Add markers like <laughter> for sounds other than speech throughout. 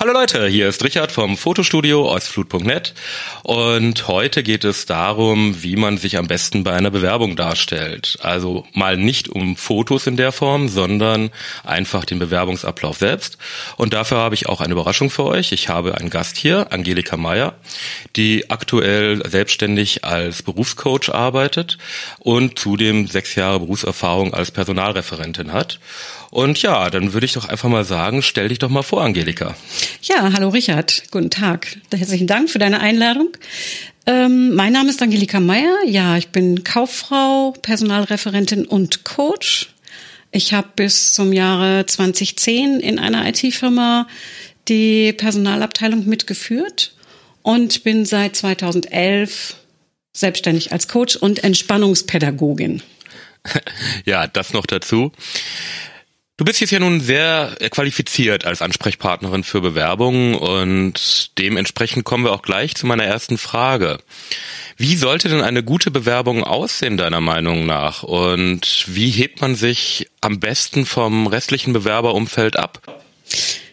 Hallo Leute, hier ist Richard vom Fotostudio Ostflut.net und heute geht es darum, wie man sich am besten bei einer Bewerbung darstellt. Also mal nicht um Fotos in der Form, sondern einfach den Bewerbungsablauf selbst. Und dafür habe ich auch eine Überraschung für euch. Ich habe einen Gast hier, Angelika Meyer, die aktuell selbstständig als Berufscoach arbeitet und zudem sechs Jahre Berufserfahrung als Personalreferentin hat. Und ja, dann würde ich doch einfach mal sagen, stell dich doch mal vor, Angelika. Ja, hallo Richard, guten Tag. Herzlichen Dank für deine Einladung. Ähm, mein Name ist Angelika Meyer. Ja, ich bin Kauffrau, Personalreferentin und Coach. Ich habe bis zum Jahre 2010 in einer IT-Firma die Personalabteilung mitgeführt und bin seit 2011 selbstständig als Coach und Entspannungspädagogin. <laughs> Ja, das noch dazu. Du bist jetzt ja nun sehr qualifiziert als Ansprechpartnerin für Bewerbungen und dementsprechend kommen wir auch gleich zu meiner ersten Frage. Wie sollte denn eine gute Bewerbung aussehen, deiner Meinung nach? Und wie hebt man sich am besten vom restlichen Bewerberumfeld ab?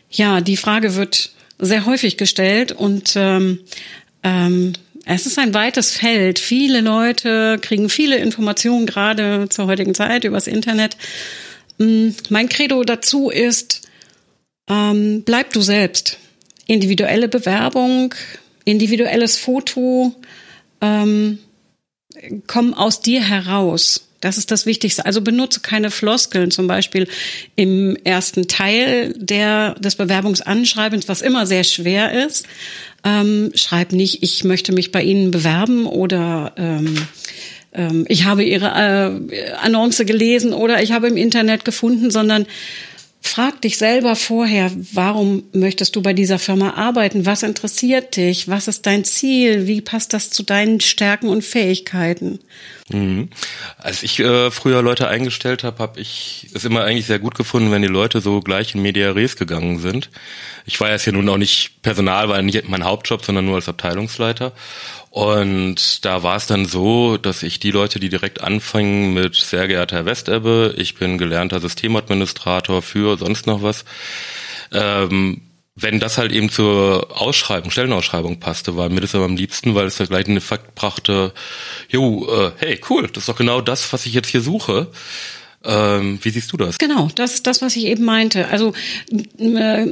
Ja, die Frage wird sehr häufig gestellt und ähm, ähm, es ist ein weites Feld. Viele Leute kriegen viele Informationen gerade zur heutigen Zeit übers Internet mein Credo dazu ist, ähm, bleib du selbst. Individuelle Bewerbung, individuelles Foto, ähm, komm aus dir heraus. Das ist das Wichtigste. Also benutze keine Floskeln, zum Beispiel im ersten Teil der, des Bewerbungsanschreibens, was immer sehr schwer ist. Ähm, schreib nicht, ich möchte mich bei Ihnen bewerben oder ähm, ähm, ich habe ihre äh, Annonce gelesen oder ich habe im Internet gefunden, sondern frag dich selber vorher, warum möchtest du bei dieser Firma arbeiten? Was interessiert dich? Was ist dein Ziel? Wie passt das zu deinen Stärken und Fähigkeiten? Mhm. Als ich äh, früher Leute eingestellt habe, habe ich es immer eigentlich sehr gut gefunden, wenn die Leute so gleich in Media Res gegangen sind. Ich war jetzt ja nun auch nicht Personal, war nicht mein Hauptjob, sondern nur als Abteilungsleiter. Und da war es dann so, dass ich die Leute, die direkt anfangen mit sehr geehrter Herr Westebbe, ich bin gelernter Systemadministrator für sonst noch was, ähm, wenn das halt eben zur Ausschreibung, Stellenausschreibung passte, war mir das aber am liebsten, weil es da gleich einen Effekt brachte, jo, äh, hey, cool, das ist doch genau das, was ich jetzt hier suche. Ähm, wie siehst du das? Genau, das, das, was ich eben meinte. Also äh,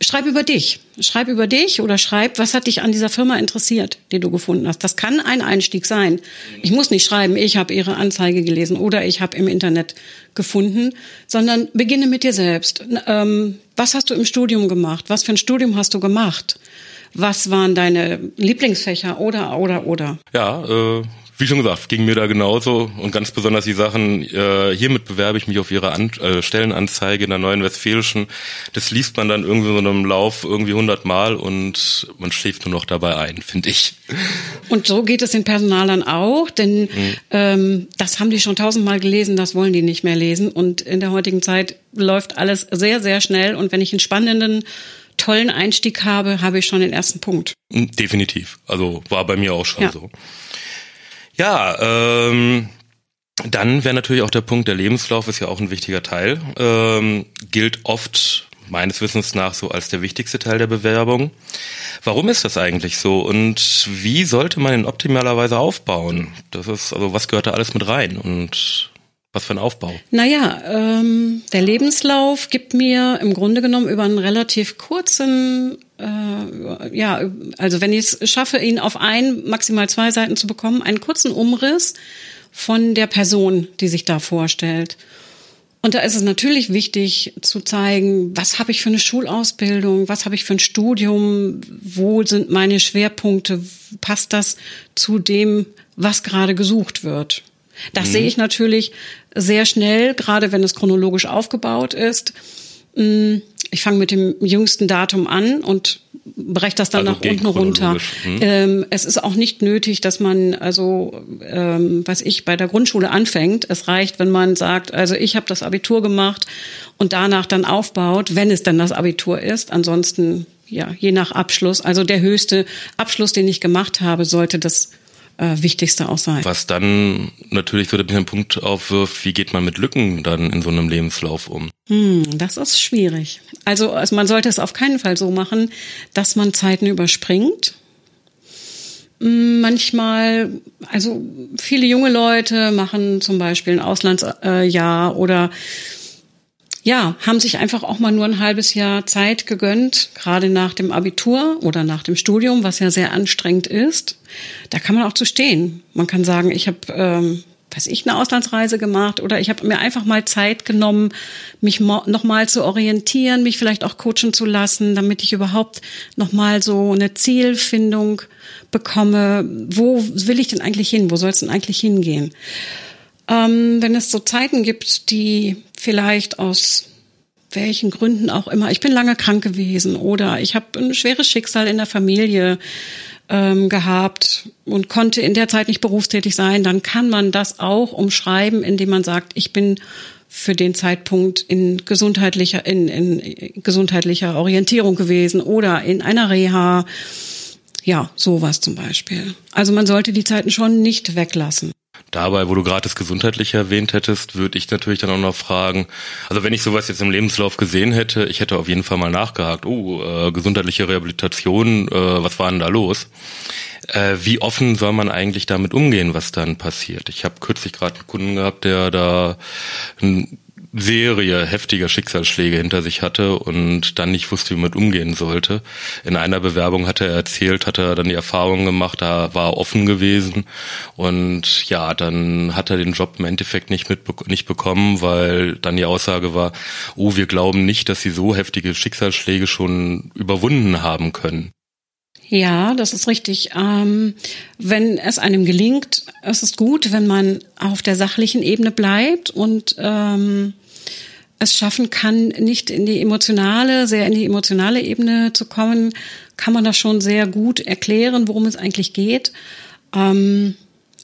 schreib über dich. Schreib über dich oder schreib, was hat dich an dieser Firma interessiert, die du gefunden hast. Das kann ein Einstieg sein. Ich muss nicht schreiben, ich habe ihre Anzeige gelesen oder ich habe im Internet gefunden, sondern beginne mit dir selbst. Ähm, was hast du im Studium gemacht? Was für ein Studium hast du gemacht? Was waren deine Lieblingsfächer oder oder oder? Ja, äh, wie schon gesagt, ging mir da genauso und ganz besonders die Sachen, äh, hiermit bewerbe ich mich auf Ihre An äh, Stellenanzeige in der Neuen Westfälischen. Das liest man dann irgendwie so in einem Lauf irgendwie hundertmal und man schläft nur noch dabei ein, finde ich. Und so geht es den Personalern auch, denn mhm. ähm, das haben die schon tausendmal gelesen, das wollen die nicht mehr lesen. Und in der heutigen Zeit läuft alles sehr, sehr schnell und wenn ich einen spannenden tollen Einstieg habe, habe ich schon den ersten Punkt. Definitiv. Also war bei mir auch schon ja. so. Ja, ähm, dann wäre natürlich auch der Punkt, der Lebenslauf ist ja auch ein wichtiger Teil. Ähm, gilt oft meines Wissens nach so als der wichtigste Teil der Bewerbung. Warum ist das eigentlich so und wie sollte man ihn optimalerweise aufbauen? Das ist, also was gehört da alles mit rein und was für ein Aufbau? Naja, ähm, der Lebenslauf gibt mir im Grunde genommen über einen relativ kurzen äh, ja, also wenn ich es schaffe, ihn auf ein, maximal zwei Seiten zu bekommen, einen kurzen Umriss von der Person, die sich da vorstellt. Und da ist es natürlich wichtig zu zeigen, was habe ich für eine Schulausbildung, was habe ich für ein Studium, wo sind meine Schwerpunkte, passt das zu dem, was gerade gesucht wird. Das mhm. sehe ich natürlich sehr schnell, gerade wenn es chronologisch aufgebaut ist. Mm, ich fange mit dem jüngsten Datum an und breche das dann also nach unten runter. Hm. Ähm, es ist auch nicht nötig, dass man also, ähm, was ich bei der Grundschule anfängt. Es reicht, wenn man sagt, also ich habe das Abitur gemacht und danach dann aufbaut, wenn es dann das Abitur ist. Ansonsten ja, je nach Abschluss. Also der höchste Abschluss, den ich gemacht habe, sollte das äh, Wichtigste auch sein. Was dann natürlich so den Punkt aufwirft, wie geht man mit Lücken dann in so einem Lebenslauf um? Hm, das ist schwierig. Also, also man sollte es auf keinen Fall so machen, dass man Zeiten überspringt. Hm, manchmal, also viele junge Leute machen zum Beispiel ein Auslandsjahr oder ja, haben sich einfach auch mal nur ein halbes Jahr Zeit gegönnt, gerade nach dem Abitur oder nach dem Studium, was ja sehr anstrengend ist. Da kann man auch zu stehen. Man kann sagen, ich habe, ähm, weiß ich, eine Auslandsreise gemacht oder ich habe mir einfach mal Zeit genommen, mich nochmal zu orientieren, mich vielleicht auch coachen zu lassen, damit ich überhaupt nochmal so eine Zielfindung bekomme. Wo will ich denn eigentlich hin? Wo soll es denn eigentlich hingehen? Ähm, wenn es so Zeiten gibt, die vielleicht aus welchen Gründen auch immer, ich bin lange krank gewesen oder ich habe ein schweres Schicksal in der Familie ähm, gehabt und konnte in der Zeit nicht berufstätig sein, dann kann man das auch umschreiben, indem man sagt, ich bin für den Zeitpunkt in gesundheitlicher in, in gesundheitlicher Orientierung gewesen oder in einer Reha. Ja, sowas zum Beispiel. Also man sollte die Zeiten schon nicht weglassen. Dabei, wo du gerade das Gesundheitliche erwähnt hättest, würde ich natürlich dann auch noch fragen, also wenn ich sowas jetzt im Lebenslauf gesehen hätte, ich hätte auf jeden Fall mal nachgehakt, oh, äh, gesundheitliche Rehabilitation, äh, was war denn da los? Äh, wie offen soll man eigentlich damit umgehen, was dann passiert? Ich habe kürzlich gerade einen Kunden gehabt, der da ein Serie heftiger Schicksalsschläge hinter sich hatte und dann nicht wusste, wie man umgehen sollte. In einer Bewerbung hat er erzählt, hat er dann die Erfahrung gemacht, da war er offen gewesen und ja, dann hat er den Job im Endeffekt nicht mit nicht bekommen, weil dann die Aussage war, oh, wir glauben nicht, dass sie so heftige Schicksalsschläge schon überwunden haben können. Ja, das ist richtig. Ähm, wenn es einem gelingt, es ist gut, wenn man auf der sachlichen Ebene bleibt und ähm, es schaffen kann, nicht in die emotionale, sehr in die emotionale Ebene zu kommen, kann man das schon sehr gut erklären, worum es eigentlich geht. Ähm,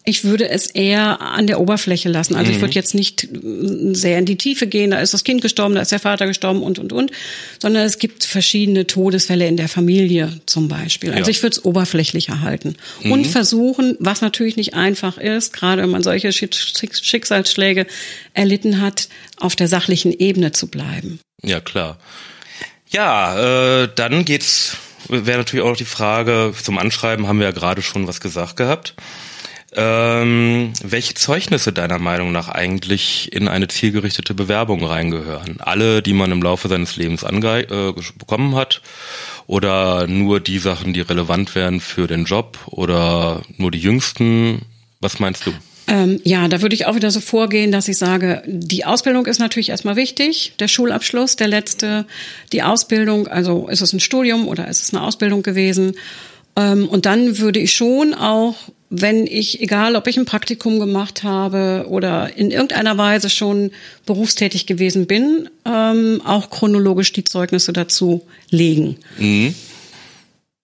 ich würde es eher an der Oberfläche lassen. Also mhm. ich würde jetzt nicht sehr in die Tiefe gehen, da ist das Kind gestorben, da ist der Vater gestorben und, und, und, sondern es gibt verschiedene Todesfälle in der Familie zum Beispiel. Also ja. ich würde es oberflächlicher halten mhm. und versuchen, was natürlich nicht einfach ist, gerade wenn man solche Schicksalsschläge erlitten hat, auf der sachlichen Ebene zu bleiben. Ja, klar. Ja, äh, dann geht's, wäre natürlich auch noch die Frage, zum Anschreiben haben wir ja gerade schon was gesagt gehabt. Ähm, welche Zeugnisse deiner Meinung nach eigentlich in eine zielgerichtete Bewerbung reingehören? Alle, die man im Laufe seines Lebens ange äh, bekommen hat? Oder nur die Sachen, die relevant wären für den Job? Oder nur die jüngsten? Was meinst du? Ähm, ja, da würde ich auch wieder so vorgehen, dass ich sage, die Ausbildung ist natürlich erstmal wichtig, der Schulabschluss, der letzte, die Ausbildung, also ist es ein Studium oder ist es eine Ausbildung gewesen? Ähm, und dann würde ich schon auch wenn ich, egal ob ich ein Praktikum gemacht habe oder in irgendeiner Weise schon berufstätig gewesen bin, ähm, auch chronologisch die Zeugnisse dazu legen. Mhm.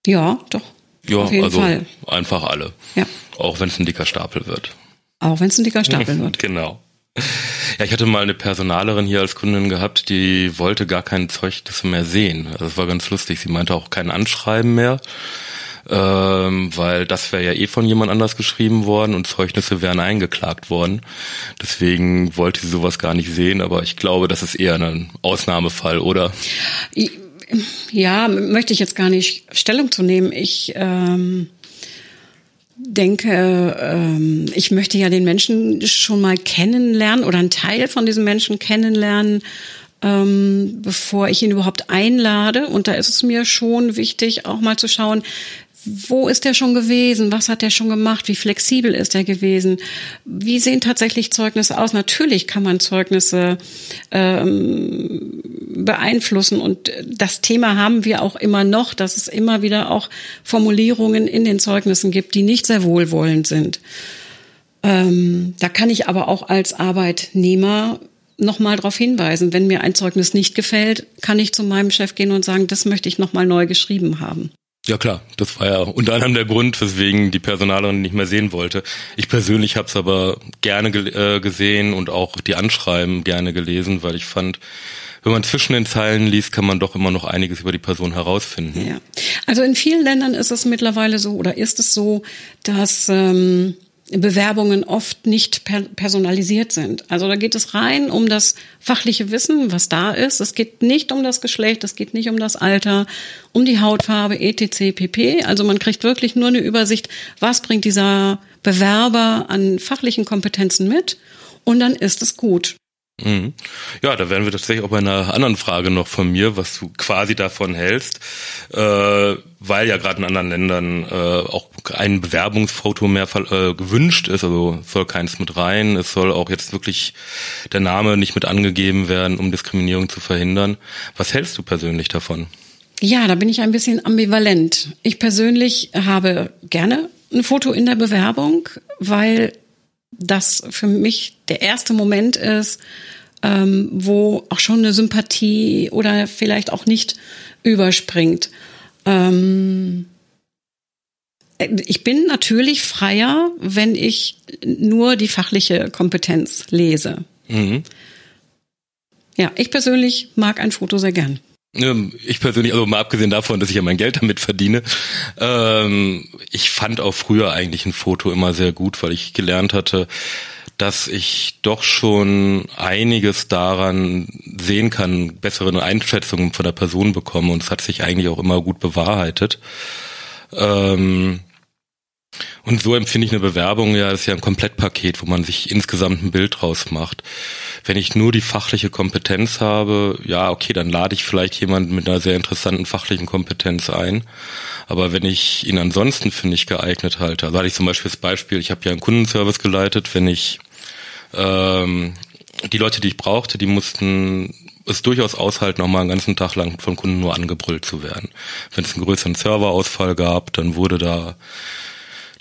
Ja, doch. Ja, auf jeden also Fall. einfach alle. Ja. Auch wenn es ein dicker Stapel wird. Auch wenn es ein dicker Stapel <laughs> wird. genau. Ja, ich hatte mal eine Personalerin hier als Kundin gehabt, die wollte gar kein Zeugnis mehr sehen. Also das war ganz lustig. Sie meinte auch kein Anschreiben mehr ähm, weil das wäre ja eh von jemand anders geschrieben worden und Zeugnisse wären eingeklagt worden. Deswegen wollte sie sowas gar nicht sehen, aber ich glaube, das ist eher ein Ausnahmefall, oder? Ja, möchte ich jetzt gar nicht Stellung zu nehmen. Ich ähm, denke, ähm, ich möchte ja den Menschen schon mal kennenlernen oder einen Teil von diesem Menschen kennenlernen ähm, bevor ich ihn überhaupt einlade. Und da ist es mir schon wichtig, auch mal zu schauen, wo ist er schon gewesen? Was hat er schon gemacht? Wie flexibel ist er gewesen? Wie sehen tatsächlich Zeugnisse aus? Natürlich kann man Zeugnisse ähm, beeinflussen und das Thema haben wir auch immer noch, dass es immer wieder auch Formulierungen in den Zeugnissen gibt, die nicht sehr wohlwollend sind. Ähm, da kann ich aber auch als Arbeitnehmer nochmal darauf hinweisen. Wenn mir ein Zeugnis nicht gefällt, kann ich zu meinem Chef gehen und sagen, das möchte ich nochmal neu geschrieben haben. Ja klar, das war ja unter anderem der Grund, weswegen die Personalerin nicht mehr sehen wollte. Ich persönlich habe es aber gerne ge äh, gesehen und auch die Anschreiben gerne gelesen, weil ich fand, wenn man zwischen den Zeilen liest, kann man doch immer noch einiges über die Person herausfinden. Ja. Also in vielen Ländern ist es mittlerweile so oder ist es so, dass ähm, Bewerbungen oft nicht per personalisiert sind. Also da geht es rein um das fachliche Wissen, was da ist. Es geht nicht um das Geschlecht, es geht nicht um das Alter, um die Hautfarbe, etc. pp. Also man kriegt wirklich nur eine Übersicht, was bringt dieser Bewerber an fachlichen Kompetenzen mit und dann ist es gut. Mhm. Ja, da wären wir tatsächlich auch bei einer anderen Frage noch von mir, was du quasi davon hältst, äh, weil ja gerade in anderen Ländern äh, auch ein Bewerbungsfoto mehr äh, gewünscht ist, also soll keins mit rein, es soll auch jetzt wirklich der Name nicht mit angegeben werden, um Diskriminierung zu verhindern. Was hältst du persönlich davon? Ja, da bin ich ein bisschen ambivalent. Ich persönlich habe gerne ein Foto in der Bewerbung, weil das für mich der erste Moment ist, ähm, wo auch schon eine Sympathie oder vielleicht auch nicht überspringt. Ähm, ich bin natürlich freier, wenn ich nur die fachliche Kompetenz lese. Mhm. Ja, ich persönlich mag ein Foto sehr gern. Ähm, ich persönlich, also mal abgesehen davon, dass ich ja mein Geld damit verdiene, ähm, ich fand auch früher eigentlich ein Foto immer sehr gut, weil ich gelernt hatte, dass ich doch schon einiges daran sehen kann, bessere Einschätzungen von der Person bekomme und es hat sich eigentlich auch immer gut bewahrheitet. Ähm, und so empfinde ich eine Bewerbung ja, ist ja ein Komplettpaket, wo man sich insgesamt ein Bild draus macht. Wenn ich nur die fachliche Kompetenz habe, ja, okay, dann lade ich vielleicht jemanden mit einer sehr interessanten fachlichen Kompetenz ein. Aber wenn ich ihn ansonsten für nicht geeignet halte, also hatte ich zum Beispiel das Beispiel, ich habe ja einen Kundenservice geleitet, wenn ich ähm, die Leute, die ich brauchte, die mussten es durchaus aushalten, noch mal einen ganzen Tag lang von Kunden nur angebrüllt zu werden. Wenn es einen größeren Serverausfall gab, dann wurde da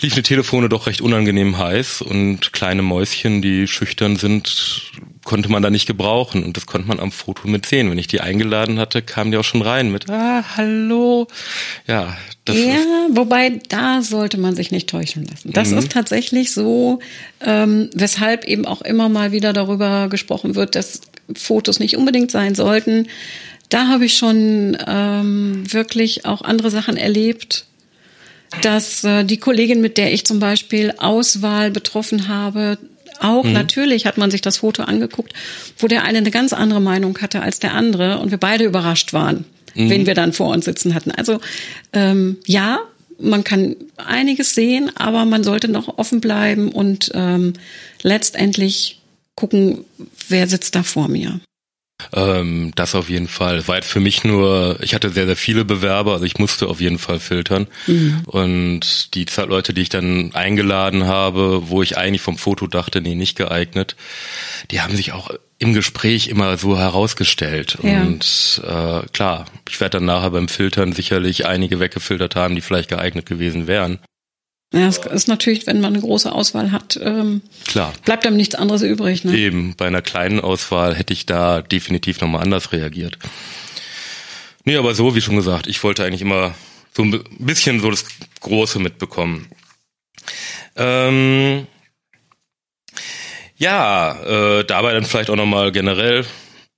liefen die Telefone doch recht unangenehm heiß und kleine Mäuschen, die schüchtern sind, konnte man da nicht gebrauchen und das konnte man am Foto mit sehen. Wenn ich die eingeladen hatte, kamen die auch schon rein mit Ah, hallo. Ja, das ja wobei da sollte man sich nicht täuschen lassen. Das mhm. ist tatsächlich so, ähm, weshalb eben auch immer mal wieder darüber gesprochen wird, dass Fotos nicht unbedingt sein sollten. Da habe ich schon ähm, wirklich auch andere Sachen erlebt, dass äh, die Kollegin, mit der ich zum Beispiel Auswahl betroffen habe, auch mhm. natürlich hat man sich das Foto angeguckt, wo der eine eine ganz andere Meinung hatte als der andere und wir beide überrascht waren, mhm. wen wir dann vor uns sitzen hatten. Also ähm, ja, man kann einiges sehen, aber man sollte noch offen bleiben und ähm, letztendlich gucken, wer sitzt da vor mir. Ähm, das auf jeden Fall. War für mich nur, ich hatte sehr, sehr viele Bewerber, also ich musste auf jeden Fall filtern. Mhm. Und die Leute, die ich dann eingeladen habe, wo ich eigentlich vom Foto dachte, nee, nicht geeignet, die haben sich auch im Gespräch immer so herausgestellt. Ja. Und äh, klar, ich werde dann nachher beim Filtern sicherlich einige weggefiltert haben, die vielleicht geeignet gewesen wären. Ja, es ist natürlich, wenn man eine große Auswahl hat, ähm, Klar. bleibt einem nichts anderes übrig. Ne? Eben, bei einer kleinen Auswahl hätte ich da definitiv nochmal anders reagiert. Nee, aber so, wie schon gesagt, ich wollte eigentlich immer so ein bisschen so das Große mitbekommen. Ähm, ja, äh, dabei dann vielleicht auch nochmal generell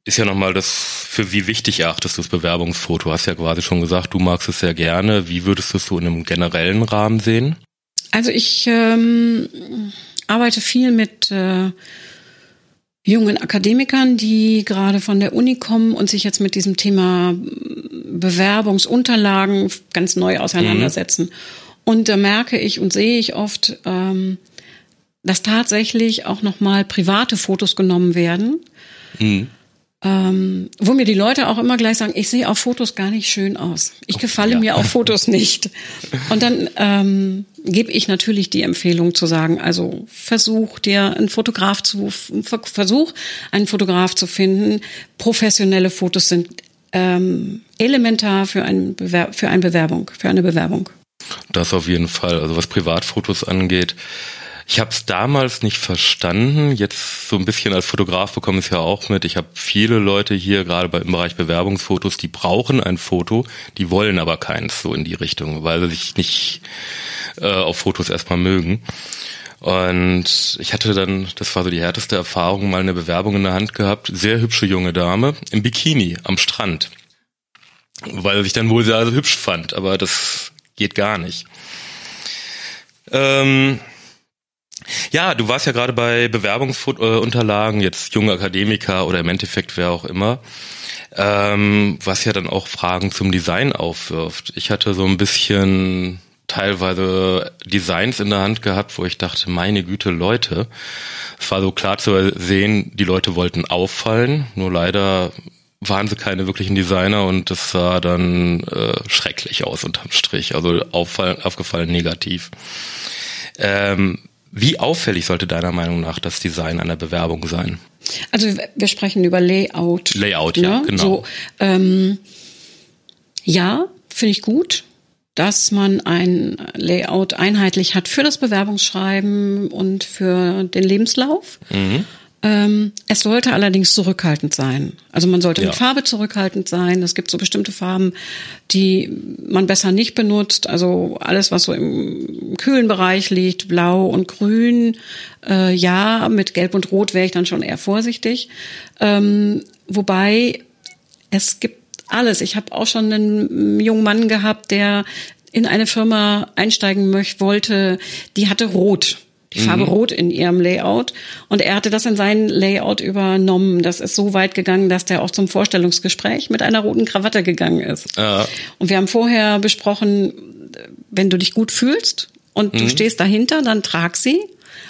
ist ja nochmal das, für wie wichtig erachtest du das Bewerbungsfoto? Hast ja quasi schon gesagt, du magst es sehr gerne. Wie würdest du es so in einem generellen Rahmen sehen? Also ich ähm, arbeite viel mit äh, jungen Akademikern, die gerade von der Uni kommen und sich jetzt mit diesem Thema Bewerbungsunterlagen ganz neu auseinandersetzen. Mhm. Und da merke ich und sehe ich oft, ähm, dass tatsächlich auch nochmal private Fotos genommen werden. Mhm. Ähm, wo mir die Leute auch immer gleich sagen, ich sehe auf Fotos gar nicht schön aus. Ich gefalle ja. mir auf Fotos nicht. Und dann ähm, gebe ich natürlich die Empfehlung zu sagen, also versuch dir einen Fotograf zu, versuch einen Fotograf zu finden. Professionelle Fotos sind ähm, elementar für, ein Bewer für eine Bewerbung, für eine Bewerbung. Das auf jeden Fall. Also was Privatfotos angeht, ich habe es damals nicht verstanden. Jetzt so ein bisschen als Fotograf bekomme ich es ja auch mit. Ich habe viele Leute hier, gerade im Bereich Bewerbungsfotos, die brauchen ein Foto, die wollen aber keins so in die Richtung, weil sie sich nicht äh, auf Fotos erstmal mögen. Und ich hatte dann, das war so die härteste Erfahrung, mal eine Bewerbung in der Hand gehabt, sehr hübsche junge Dame im Bikini am Strand. Weil er sich dann wohl sehr hübsch fand, aber das geht gar nicht. Ähm, ja, du warst ja gerade bei Bewerbungsunterlagen, jetzt junge Akademiker oder im Endeffekt wer auch immer, ähm, was ja dann auch Fragen zum Design aufwirft. Ich hatte so ein bisschen teilweise Designs in der Hand gehabt, wo ich dachte, meine Güte, Leute. Es war so klar zu sehen, die Leute wollten auffallen, nur leider waren sie keine wirklichen Designer und das sah dann äh, schrecklich aus unterm Strich, also auffallen, aufgefallen negativ. Ähm, wie auffällig sollte deiner Meinung nach das Design einer Bewerbung sein? Also wir sprechen über Layout. Layout, ne? ja, genau. So, ähm, ja, finde ich gut, dass man ein Layout einheitlich hat für das Bewerbungsschreiben und für den Lebenslauf. Mhm. Ähm, es sollte allerdings zurückhaltend sein. Also man sollte ja. mit Farbe zurückhaltend sein. Es gibt so bestimmte Farben, die man besser nicht benutzt. Also alles, was so im kühlen Bereich liegt, blau und grün, äh, ja, mit gelb und rot wäre ich dann schon eher vorsichtig. Ähm, wobei es gibt alles. Ich habe auch schon einen jungen Mann gehabt, der in eine Firma einsteigen möchte, wollte, die hatte rot die Farbe mhm. Rot in ihrem Layout. Und er hatte das in sein Layout übernommen. Das ist so weit gegangen, dass der auch zum Vorstellungsgespräch mit einer roten Krawatte gegangen ist. Ja. Und wir haben vorher besprochen, wenn du dich gut fühlst und mhm. du stehst dahinter, dann trag sie.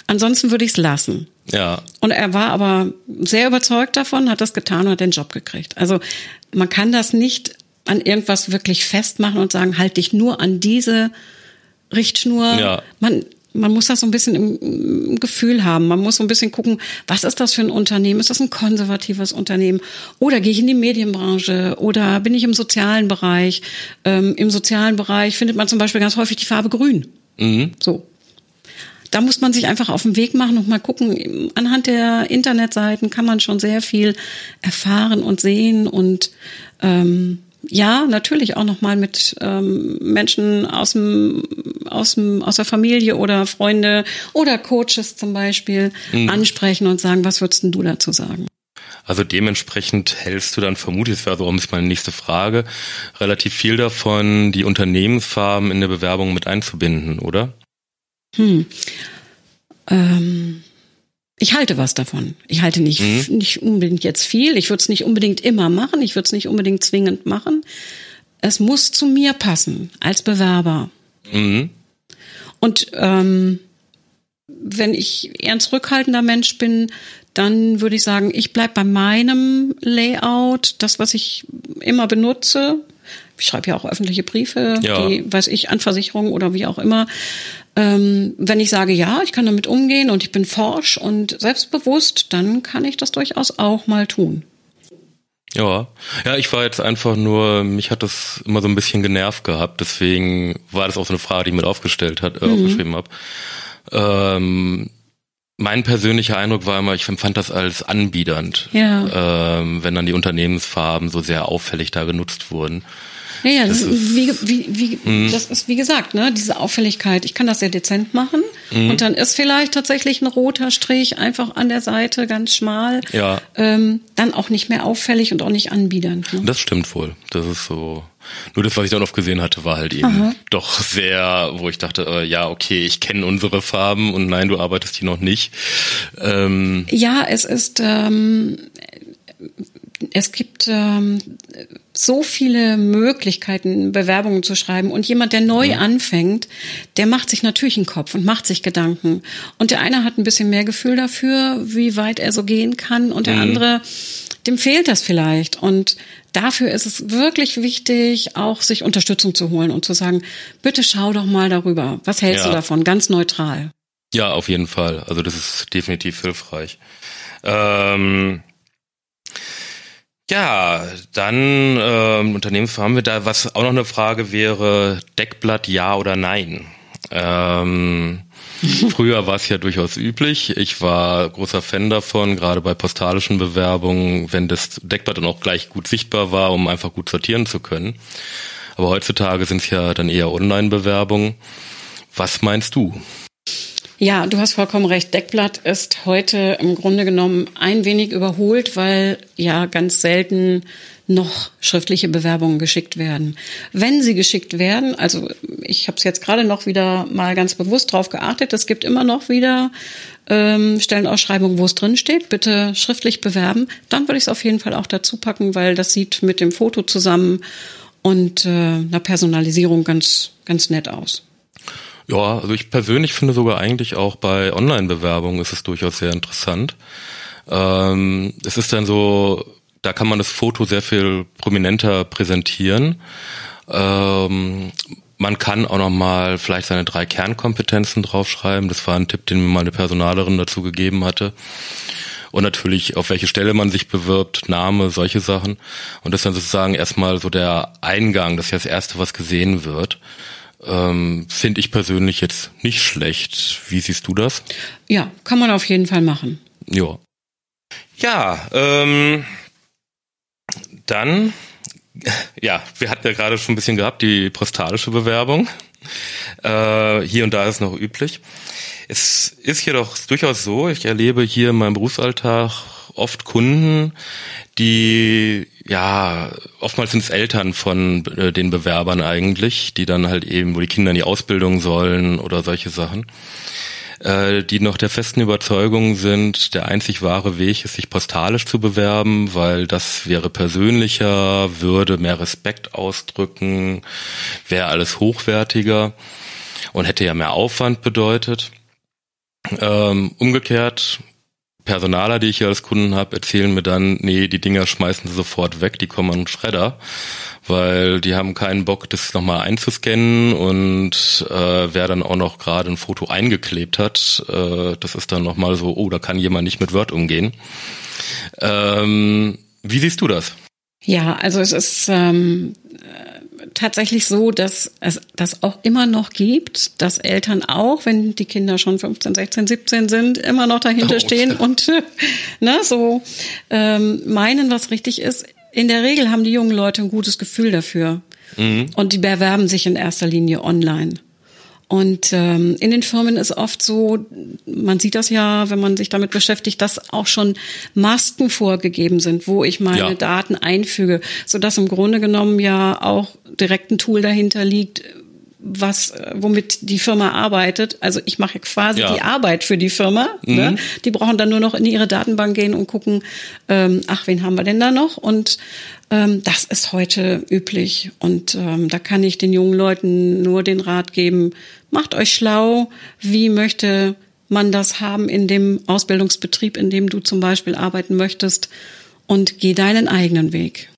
Ansonsten würde ich es lassen. Ja. Und er war aber sehr überzeugt davon, hat das getan und hat den Job gekriegt. Also man kann das nicht an irgendwas wirklich festmachen und sagen, halt dich nur an diese Richtschnur. Ja. Man, man muss das so ein bisschen im, im, Gefühl haben. Man muss so ein bisschen gucken, was ist das für ein Unternehmen? Ist das ein konservatives Unternehmen? Oder gehe ich in die Medienbranche? Oder bin ich im sozialen Bereich? Ähm, Im sozialen Bereich findet man zum Beispiel ganz häufig die Farbe Grün. Mhm. So. Da muss man sich einfach auf den Weg machen und mal gucken. Anhand der Internetseiten kann man schon sehr viel erfahren und sehen und ähm, ja, natürlich auch nochmal mit ähm, Menschen aus dem, aus dem, aus der Familie oder Freunde oder Coaches zum Beispiel mhm. ansprechen und sagen, was würdest denn du dazu sagen? Also dementsprechend hältst du dann vermutlich, das wäre so ist meine nächste Frage, relativ viel davon, die Unternehmensfarben in der Bewerbung mit einzubinden, oder? Hm. Ähm, ich halte was davon. Ich halte nicht, mhm. nicht unbedingt jetzt viel. Ich würde es nicht unbedingt immer machen. Ich würde es nicht unbedingt zwingend machen. Es muss zu mir passen als Bewerber. Mhm. Und ähm, wenn ich eher ein zurückhaltender Mensch bin, dann würde ich sagen, ich bleib bei meinem Layout, das, was ich immer benutze. Ich schreibe ja auch öffentliche Briefe, ja. die, weiß ich, an Versicherungen oder wie auch immer. Ähm, wenn ich sage, ja, ich kann damit umgehen und ich bin forsch und selbstbewusst, dann kann ich das durchaus auch mal tun. Ja, ja, ich war jetzt einfach nur, mich hat das immer so ein bisschen genervt gehabt, deswegen war das auch so eine Frage, die ich mit aufgestellt hat, äh, mhm. aufgeschrieben habe. Ähm, mein persönlicher Eindruck war immer, ich empfand das als anbiedernd, ja. ähm, wenn dann die Unternehmensfarben so sehr auffällig da genutzt wurden. Ja, ja, das, das ist, wie, wie, wie, mhm. das ist wie gesagt, ne, diese Auffälligkeit. Ich kann das sehr dezent machen mhm. und dann ist vielleicht tatsächlich ein roter Strich einfach an der Seite ganz schmal. Ja. Ähm, dann auch nicht mehr auffällig und auch nicht anbiedernd. Ne? Das stimmt wohl. Das ist so. Nur das, was ich dann oft gesehen hatte, war halt eben Aha. doch sehr, wo ich dachte, äh, ja, okay, ich kenne unsere Farben und nein, du arbeitest hier noch nicht. Ähm, ja, es ist ähm, es gibt ähm, so viele Möglichkeiten, Bewerbungen zu schreiben. Und jemand, der neu ja. anfängt, der macht sich natürlich einen Kopf und macht sich Gedanken. Und der eine hat ein bisschen mehr Gefühl dafür, wie weit er so gehen kann. Und der mhm. andere, dem fehlt das vielleicht. Und dafür ist es wirklich wichtig, auch sich Unterstützung zu holen und zu sagen, bitte schau doch mal darüber. Was hältst ja. du davon? Ganz neutral. Ja, auf jeden Fall. Also das ist definitiv hilfreich. Ähm ja, dann ähm, Unternehmensfarbe haben wir da, was auch noch eine Frage wäre, Deckblatt ja oder nein. Ähm, früher war es ja durchaus üblich. Ich war großer Fan davon, gerade bei postalischen Bewerbungen, wenn das Deckblatt dann auch gleich gut sichtbar war, um einfach gut sortieren zu können. Aber heutzutage sind es ja dann eher Online-Bewerbungen. Was meinst du? Ja, du hast vollkommen recht. Deckblatt ist heute im Grunde genommen ein wenig überholt, weil ja ganz selten noch schriftliche Bewerbungen geschickt werden. Wenn sie geschickt werden, also ich habe es jetzt gerade noch wieder mal ganz bewusst drauf geachtet, es gibt immer noch wieder ähm, Stellenausschreibungen, wo es drin steht, bitte schriftlich bewerben, dann würde ich es auf jeden Fall auch dazu packen, weil das sieht mit dem Foto zusammen und äh, einer Personalisierung ganz, ganz nett aus. Ja, also ich persönlich finde sogar eigentlich auch bei Online-Bewerbungen ist es durchaus sehr interessant. Ähm, es ist dann so, da kann man das Foto sehr viel prominenter präsentieren. Ähm, man kann auch noch mal vielleicht seine drei Kernkompetenzen draufschreiben. Das war ein Tipp, den mir meine Personalerin dazu gegeben hatte. Und natürlich, auf welche Stelle man sich bewirbt, Name, solche Sachen. Und das ist dann sozusagen erstmal so der Eingang, das ist ja das Erste, was gesehen wird. Ähm, Finde ich persönlich jetzt nicht schlecht. Wie siehst du das? Ja, kann man auf jeden Fall machen. Ja. Ja, ähm, dann, <laughs> ja, wir hatten ja gerade schon ein bisschen gehabt, die postalische Bewerbung. Äh, hier und da ist noch üblich. Es ist jedoch durchaus so, ich erlebe hier in meinem Berufsalltag oft Kunden, die ja oftmals sind es Eltern von äh, den Bewerbern eigentlich, die dann halt eben, wo die Kinder in die Ausbildung sollen oder solche Sachen, äh, die noch der festen Überzeugung sind, der einzig wahre Weg ist, sich postalisch zu bewerben, weil das wäre persönlicher, würde mehr Respekt ausdrücken, wäre alles hochwertiger und hätte ja mehr Aufwand bedeutet. Ähm, umgekehrt Personaler, die ich hier als Kunden habe, erzählen mir dann, nee, die Dinger schmeißen sie sofort weg, die kommen an den Schredder, weil die haben keinen Bock, das nochmal einzuscannen und äh, wer dann auch noch gerade ein Foto eingeklebt hat, äh, das ist dann nochmal so, oh, da kann jemand nicht mit Word umgehen. Ähm, wie siehst du das? Ja, also es ist ähm, tatsächlich so, dass es das auch immer noch gibt, dass Eltern auch, wenn die Kinder schon 15, 16, 17 sind, immer noch dahinter oh, stehen und <laughs> ne, so ähm, meinen, was richtig ist. In der Regel haben die jungen Leute ein gutes Gefühl dafür. Mhm. Und die bewerben sich in erster Linie online. Und ähm, in den Firmen ist oft so, man sieht das ja, wenn man sich damit beschäftigt, dass auch schon Masken vorgegeben sind, wo ich meine ja. Daten einfüge, so dass im Grunde genommen ja auch direkt ein Tool dahinter liegt, was, womit die Firma arbeitet. Also ich mache quasi ja. die Arbeit für die Firma. Ne? Mhm. Ne? Die brauchen dann nur noch in ihre Datenbank gehen und gucken, ähm, ach, wen haben wir denn da noch? Und ähm, das ist heute üblich. Und ähm, da kann ich den jungen Leuten nur den Rat geben, macht euch schlau, wie möchte man das haben in dem Ausbildungsbetrieb, in dem du zum Beispiel arbeiten möchtest und geh deinen eigenen Weg.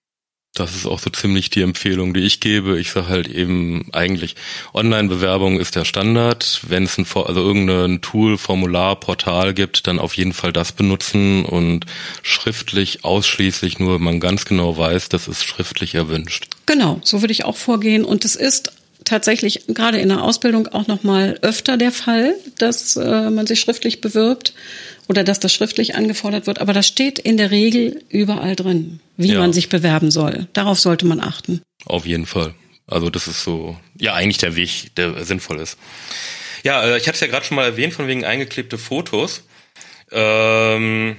Das ist auch so ziemlich die Empfehlung, die ich gebe. Ich sage halt eben eigentlich, Online-Bewerbung ist der Standard. Wenn es ein, also irgendein Tool, Formular, Portal gibt, dann auf jeden Fall das benutzen und schriftlich ausschließlich nur, wenn man ganz genau weiß, das ist schriftlich erwünscht. Genau, so würde ich auch vorgehen. Und es ist tatsächlich gerade in der Ausbildung auch noch mal öfter der Fall, dass äh, man sich schriftlich bewirbt oder dass das schriftlich angefordert wird. Aber das steht in der Regel überall drin, wie ja. man sich bewerben soll. Darauf sollte man achten. Auf jeden Fall. Also das ist so, ja eigentlich der Weg, der sinnvoll ist. Ja, äh, ich habe es ja gerade schon mal erwähnt von wegen eingeklebte Fotos. Ähm,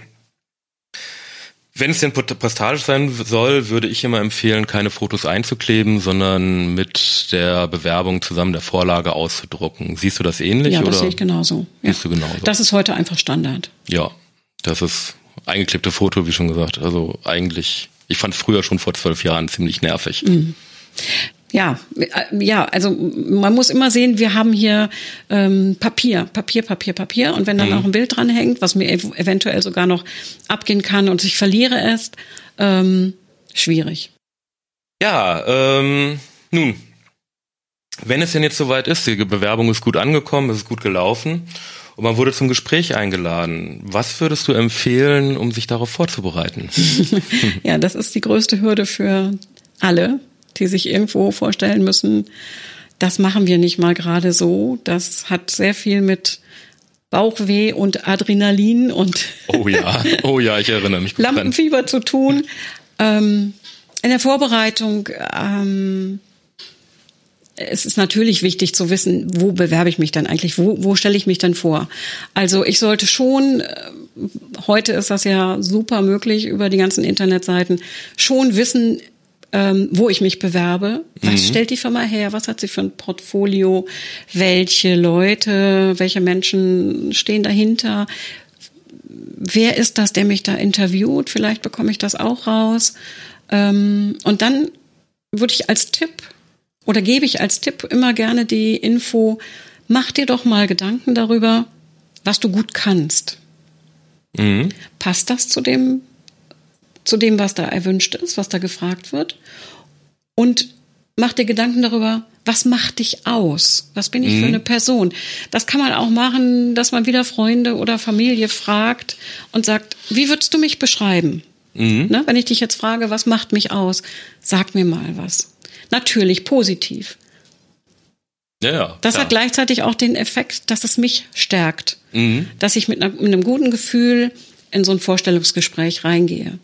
wenn es denn postalisch sein soll, würde ich immer empfehlen, keine Fotos einzukleben, sondern mit der Bewerbung zusammen der Vorlage auszudrucken. Siehst du das ähnlich? Ja, das oder? sehe ich genauso. Ja. Siehst du genauso. Das ist heute einfach Standard. Ja, das ist eingeklebte Foto, wie schon gesagt. Also eigentlich, ich fand früher schon vor zwölf Jahren ziemlich nervig. Mhm ja, äh, ja, also man muss immer sehen, wir haben hier ähm, Papier, Papier, Papier, Papier. Und wenn dann mhm. auch ein Bild dran hängt, was mir ev eventuell sogar noch abgehen kann und ich verliere es, ähm, schwierig. Ja, ähm, nun, wenn es denn jetzt soweit ist, die Bewerbung ist gut angekommen, es ist gut gelaufen und man wurde zum Gespräch eingeladen. Was würdest du empfehlen, um sich darauf vorzubereiten? <laughs> ja, das ist die größte Hürde für alle, die sich irgendwo vorstellen müssen, das machen wir nicht mal gerade so. Das hat sehr viel mit Bauchweh und Adrenalin und oh ja, <laughs> oh ja, ich erinnere mich. Lampenfieber zu tun. Ähm, in der Vorbereitung ähm, es ist natürlich wichtig zu wissen, wo bewerbe ich mich dann eigentlich, wo, wo stelle ich mich dann vor. Also ich sollte schon, äh, heute ist das ja super möglich über die ganzen Internetseiten, schon wissen, ähm, wo ich mich bewerbe. Was mhm. stellt die Firma her? Was hat sie für ein Portfolio? Welche Leute, welche Menschen stehen dahinter? Wer ist das, der mich da interviewt? Vielleicht bekomme ich das auch raus. Ähm, und dann würde ich als Tipp oder gebe ich als Tipp immer gerne die Info, mach dir doch mal Gedanken darüber, was du gut kannst. Mhm. Passt das zu dem, zu dem, was da erwünscht ist, was da gefragt wird? Und mach dir Gedanken darüber, was macht dich aus? Was bin ich mhm. für eine Person? Das kann man auch machen, dass man wieder Freunde oder Familie fragt und sagt, wie würdest du mich beschreiben? Mhm. Ne? Wenn ich dich jetzt frage, was macht mich aus? Sag mir mal was. Natürlich positiv. Ja, ja, das klar. hat gleichzeitig auch den Effekt, dass es mich stärkt. Mhm. Dass ich mit, einer, mit einem guten Gefühl in so ein Vorstellungsgespräch reingehe.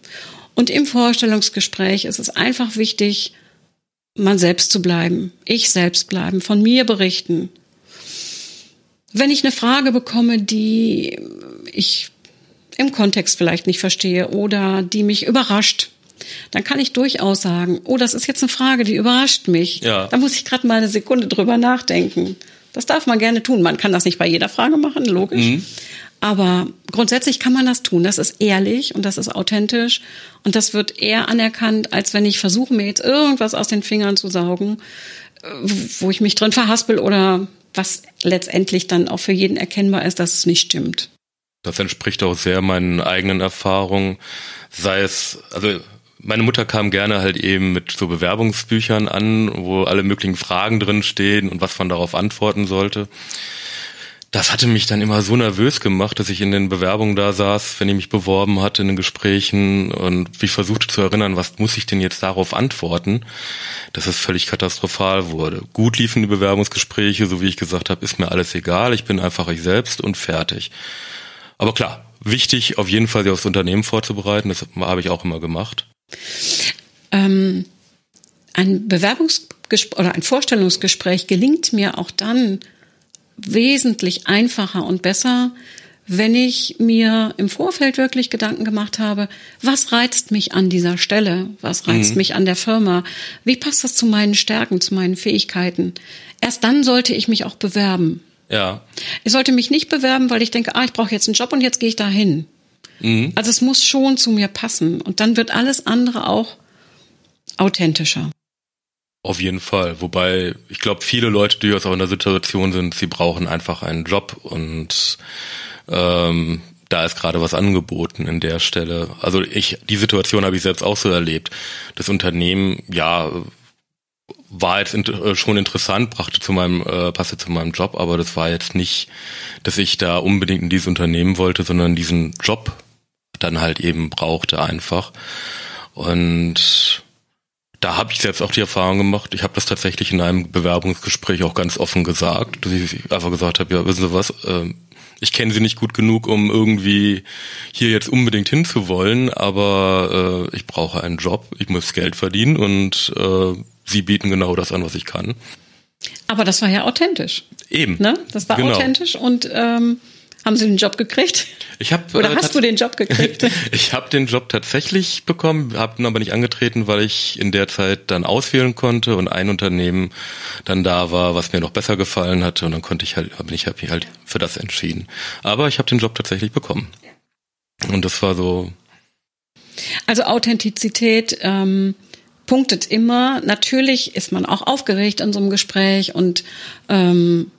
Und im Vorstellungsgespräch ist es einfach wichtig, man selbst zu bleiben, ich selbst bleiben, von mir berichten. Wenn ich eine Frage bekomme, die ich im Kontext vielleicht nicht verstehe oder die mich überrascht, dann kann ich durchaus sagen, oh, das ist jetzt eine Frage, die überrascht mich. Ja. Da muss ich gerade mal eine Sekunde drüber nachdenken. Das darf man gerne tun. Man kann das nicht bei jeder Frage machen, logisch. Mhm. Aber grundsätzlich kann man das tun. Das ist ehrlich und das ist authentisch und das wird eher anerkannt, als wenn ich versuche, mir jetzt irgendwas aus den Fingern zu saugen, wo ich mich drin verhaspel oder was letztendlich dann auch für jeden erkennbar ist, dass es nicht stimmt. Das entspricht auch sehr meinen eigenen Erfahrungen, sei es, also meine Mutter kam gerne halt eben mit so Bewerbungsbüchern an, wo alle möglichen Fragen drin stehen und was man darauf antworten sollte. Das hatte mich dann immer so nervös gemacht, dass ich in den Bewerbungen da saß, wenn ich mich beworben hatte in den Gesprächen und mich versuchte zu erinnern, was muss ich denn jetzt darauf antworten, dass es völlig katastrophal wurde. Gut liefen die Bewerbungsgespräche, so wie ich gesagt habe, ist mir alles egal, ich bin einfach ich selbst und fertig. Aber klar, wichtig auf jeden Fall, sich aufs Unternehmen vorzubereiten, das habe ich auch immer gemacht. Ähm, ein Bewerbungsgespräch oder ein Vorstellungsgespräch gelingt mir auch dann wesentlich einfacher und besser, wenn ich mir im Vorfeld wirklich Gedanken gemacht habe, was reizt mich an dieser Stelle? Was reizt mhm. mich an der Firma? Wie passt das zu meinen Stärken, zu meinen Fähigkeiten? Erst dann sollte ich mich auch bewerben. Ja. Ich sollte mich nicht bewerben, weil ich denke, ah, ich brauche jetzt einen Job und jetzt gehe ich dahin. Mhm. Also es muss schon zu mir passen und dann wird alles andere auch authentischer. Auf jeden Fall. Wobei ich glaube, viele Leute durchaus auch in der Situation sind, sie brauchen einfach einen Job und ähm, da ist gerade was angeboten in der Stelle. Also ich, die Situation habe ich selbst auch so erlebt. Das Unternehmen, ja, war jetzt äh, schon interessant, brachte zu meinem, äh, passte zu meinem Job, aber das war jetzt nicht, dass ich da unbedingt in dieses Unternehmen wollte, sondern diesen Job dann halt eben brauchte einfach. Und da habe ich selbst auch die Erfahrung gemacht. Ich habe das tatsächlich in einem Bewerbungsgespräch auch ganz offen gesagt, dass ich einfach gesagt habe, ja, wissen Sie was, äh, ich kenne Sie nicht gut genug, um irgendwie hier jetzt unbedingt hinzuwollen, aber äh, ich brauche einen Job, ich muss Geld verdienen und äh, Sie bieten genau das an, was ich kann. Aber das war ja authentisch. Eben. Ne? Das war genau. authentisch und ähm, haben Sie den Job gekriegt? Ich hab, Oder äh, hast du den Job gekriegt? <laughs> ich habe den Job tatsächlich bekommen, habe ihn aber nicht angetreten, weil ich in der Zeit dann auswählen konnte und ein Unternehmen dann da war, was mir noch besser gefallen hatte und dann konnte ich halt, bin ich mich halt für das entschieden. Aber ich habe den Job tatsächlich bekommen. Und das war so. Also Authentizität ähm, punktet immer. Natürlich ist man auch aufgeregt in so einem Gespräch und ähm,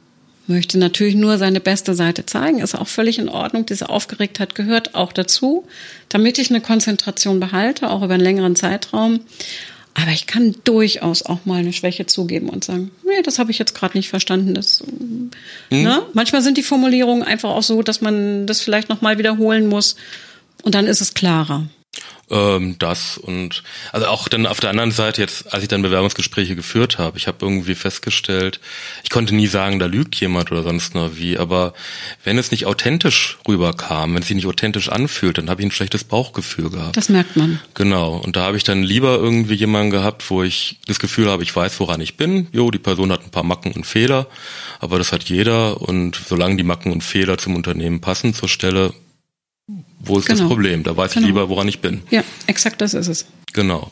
möchte natürlich nur seine beste Seite zeigen, ist auch völlig in Ordnung. Diese Aufgeregtheit gehört auch dazu, damit ich eine Konzentration behalte, auch über einen längeren Zeitraum. Aber ich kann durchaus auch mal eine Schwäche zugeben und sagen, nee, das habe ich jetzt gerade nicht verstanden. Das, mhm. ne? Manchmal sind die Formulierungen einfach auch so, dass man das vielleicht nochmal wiederholen muss und dann ist es klarer. Ähm, das und also auch dann auf der anderen Seite jetzt, als ich dann Bewerbungsgespräche geführt habe, ich habe irgendwie festgestellt, ich konnte nie sagen, da lügt jemand oder sonst noch wie, aber wenn es nicht authentisch rüberkam, wenn es sich nicht authentisch anfühlt, dann habe ich ein schlechtes Bauchgefühl gehabt. Das merkt man. Genau. Und da habe ich dann lieber irgendwie jemanden gehabt, wo ich das Gefühl habe, ich weiß, woran ich bin. Jo, die Person hat ein paar Macken und Fehler, aber das hat jeder und solange die Macken und Fehler zum Unternehmen passen, zur Stelle, wo ist genau. das Problem? Da weiß genau. ich lieber, woran ich bin. Ja, exakt das ist es. Genau.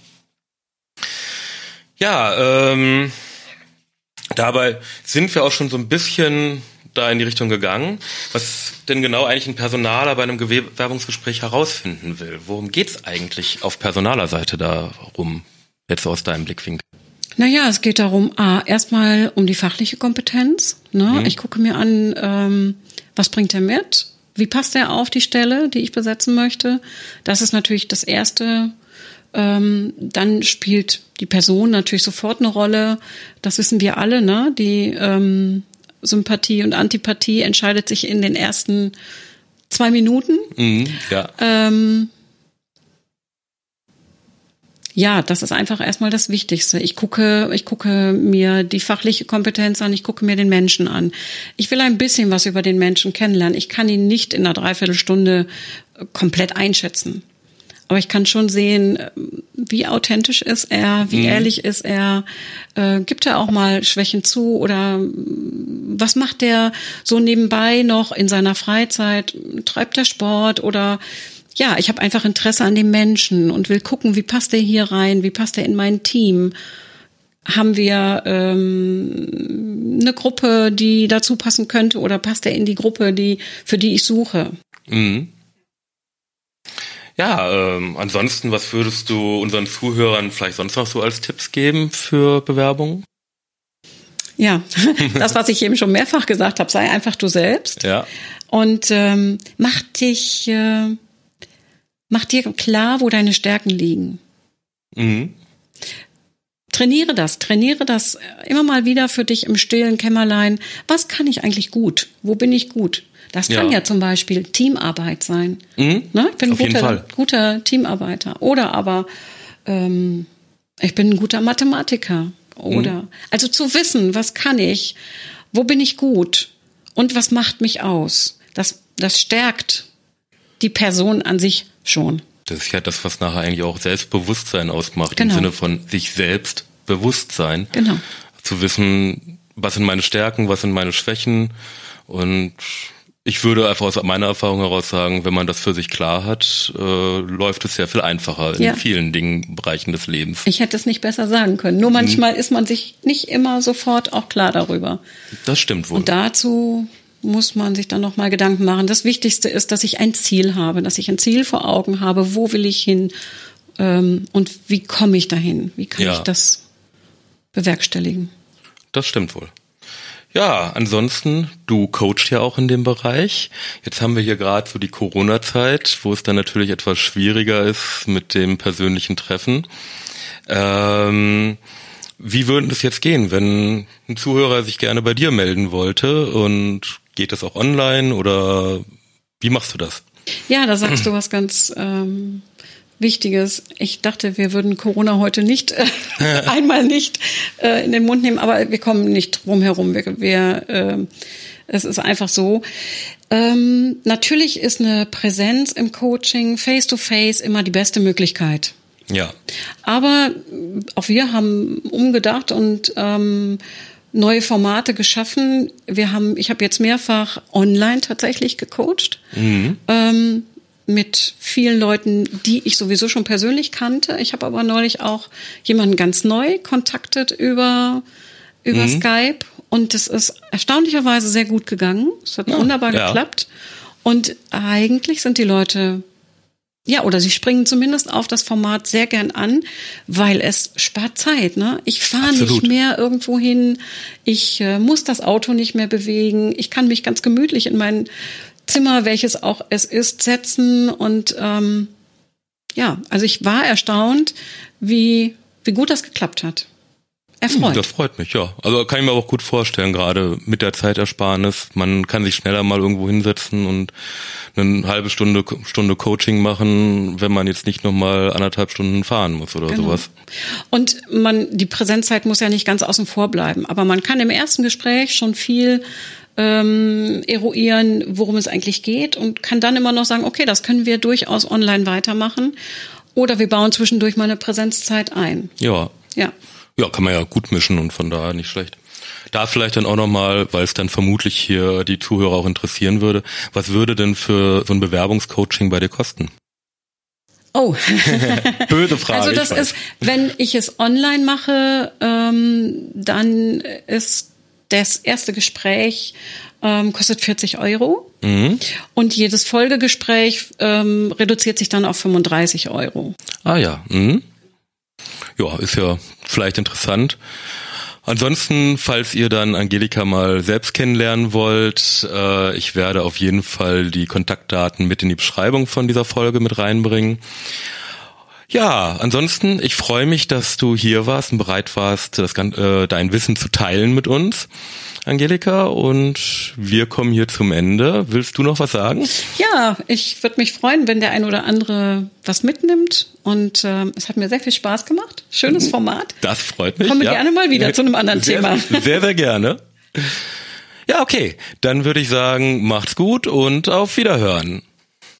Ja, ähm, dabei sind wir auch schon so ein bisschen da in die Richtung gegangen, was denn genau eigentlich ein Personaler bei einem Bewerbungsgespräch herausfinden will. Worum geht's eigentlich auf personaler Seite darum, jetzt aus deinem Blickwinkel? Naja, es geht darum, ah, erstmal um die fachliche Kompetenz. Ne? Mhm. Ich gucke mir an, ähm, was bringt er mit? Wie passt er auf die Stelle, die ich besetzen möchte? Das ist natürlich das Erste. Ähm, dann spielt die Person natürlich sofort eine Rolle. Das wissen wir alle, ne? Die ähm, Sympathie und Antipathie entscheidet sich in den ersten zwei Minuten. Mhm, ja. Ähm, ja, das ist einfach erstmal das Wichtigste. Ich gucke, ich gucke mir die fachliche Kompetenz an, ich gucke mir den Menschen an. Ich will ein bisschen was über den Menschen kennenlernen. Ich kann ihn nicht in einer Dreiviertelstunde komplett einschätzen. Aber ich kann schon sehen, wie authentisch ist er, wie mhm. ehrlich ist er, äh, gibt er auch mal Schwächen zu oder was macht der so nebenbei noch in seiner Freizeit? Treibt er Sport oder ja, ich habe einfach Interesse an dem Menschen und will gucken, wie passt er hier rein, wie passt er in mein Team. Haben wir ähm, eine Gruppe, die dazu passen könnte, oder passt er in die Gruppe, die für die ich suche? Mhm. Ja, ähm, ansonsten, was würdest du unseren Zuhörern vielleicht sonst noch so als Tipps geben für Bewerbungen? Ja, <laughs> das, was ich eben schon mehrfach gesagt habe, sei einfach du selbst. Ja. Und ähm, mach dich äh, Mach dir klar, wo deine Stärken liegen. Mhm. Trainiere das, trainiere das immer mal wieder für dich im stillen Kämmerlein. Was kann ich eigentlich gut? Wo bin ich gut? Das kann ja, ja zum Beispiel Teamarbeit sein. Mhm. Ne? Ich bin ein guter, guter, Teamarbeiter. Oder aber ähm, ich bin ein guter Mathematiker. Oder mhm. also zu wissen, was kann ich, wo bin ich gut und was macht mich aus. Das, das stärkt die Person an sich schon. Das ist ja das, was nachher eigentlich auch Selbstbewusstsein ausmacht, genau. im Sinne von sich selbst bewusst sein. Genau. Zu wissen, was sind meine Stärken, was sind meine Schwächen und ich würde einfach aus meiner Erfahrung heraus sagen, wenn man das für sich klar hat, äh, läuft es sehr viel einfacher in ja. vielen Dingen, Bereichen des Lebens. Ich hätte es nicht besser sagen können. Nur manchmal hm. ist man sich nicht immer sofort auch klar darüber. Das stimmt wohl. Und dazu muss man sich dann nochmal Gedanken machen. Das Wichtigste ist, dass ich ein Ziel habe, dass ich ein Ziel vor Augen habe, wo will ich hin ähm, und wie komme ich dahin? Wie kann ja. ich das bewerkstelligen? Das stimmt wohl. Ja, ansonsten, du coachst ja auch in dem Bereich. Jetzt haben wir hier gerade so die Corona-Zeit, wo es dann natürlich etwas schwieriger ist mit dem persönlichen Treffen. Ähm, wie würde es jetzt gehen, wenn ein Zuhörer sich gerne bei dir melden wollte und geht das auch online oder wie machst du das? Ja, da sagst du was ganz ähm, Wichtiges. Ich dachte, wir würden Corona heute nicht äh, <laughs> einmal nicht äh, in den Mund nehmen, aber wir kommen nicht drum herum. Wir, wir äh, es ist einfach so. Ähm, natürlich ist eine Präsenz im Coaching face to face immer die beste Möglichkeit. Ja. Aber auch wir haben umgedacht und ähm, neue Formate geschaffen. Wir haben, ich habe jetzt mehrfach online tatsächlich gecoacht. Mhm. Ähm, mit vielen Leuten, die ich sowieso schon persönlich kannte. Ich habe aber neulich auch jemanden ganz neu kontaktet über, über mhm. Skype und es ist erstaunlicherweise sehr gut gegangen. Es hat ja, wunderbar ja. geklappt. Und eigentlich sind die Leute ja, oder sie springen zumindest auf das Format sehr gern an, weil es spart Zeit. Ne? Ich fahre nicht mehr irgendwo hin, ich äh, muss das Auto nicht mehr bewegen, ich kann mich ganz gemütlich in mein Zimmer, welches auch es ist, setzen. Und ähm, ja, also ich war erstaunt, wie, wie gut das geklappt hat. Erfreut. Das freut mich, ja. Also kann ich mir auch gut vorstellen, gerade mit der Zeitersparnis. Man kann sich schneller mal irgendwo hinsetzen und eine halbe Stunde, Stunde Coaching machen, wenn man jetzt nicht nochmal anderthalb Stunden fahren muss oder genau. sowas. Und man, die Präsenzzeit muss ja nicht ganz außen vor bleiben, aber man kann im ersten Gespräch schon viel ähm, eruieren, worum es eigentlich geht und kann dann immer noch sagen, okay, das können wir durchaus online weitermachen. Oder wir bauen zwischendurch mal eine Präsenzzeit ein. Ja. Ja. Ja, kann man ja gut mischen und von daher nicht schlecht. Da vielleicht dann auch nochmal, weil es dann vermutlich hier die Zuhörer auch interessieren würde, was würde denn für so ein Bewerbungscoaching bei dir kosten? Oh, <laughs> böse Frage. Also das ist, wenn ich es online mache, ähm, dann ist das erste Gespräch ähm, kostet 40 Euro mhm. und jedes Folgegespräch ähm, reduziert sich dann auf 35 Euro. Ah ja, mhm. Ja, ist ja vielleicht interessant. Ansonsten, falls ihr dann Angelika mal selbst kennenlernen wollt, äh, ich werde auf jeden Fall die Kontaktdaten mit in die Beschreibung von dieser Folge mit reinbringen. Ja, ansonsten, ich freue mich, dass du hier warst und bereit warst, das, äh, dein Wissen zu teilen mit uns. Angelika, und wir kommen hier zum Ende. Willst du noch was sagen? Ja, ich würde mich freuen, wenn der ein oder andere was mitnimmt. Und äh, es hat mir sehr viel Spaß gemacht. Schönes mhm. Format. Das freut mich. Komme ja. gerne mal wieder zu einem anderen sehr, Thema. <laughs> Sehr, sehr gerne. Ja, okay. Dann würde ich sagen, macht's gut und auf Wiederhören.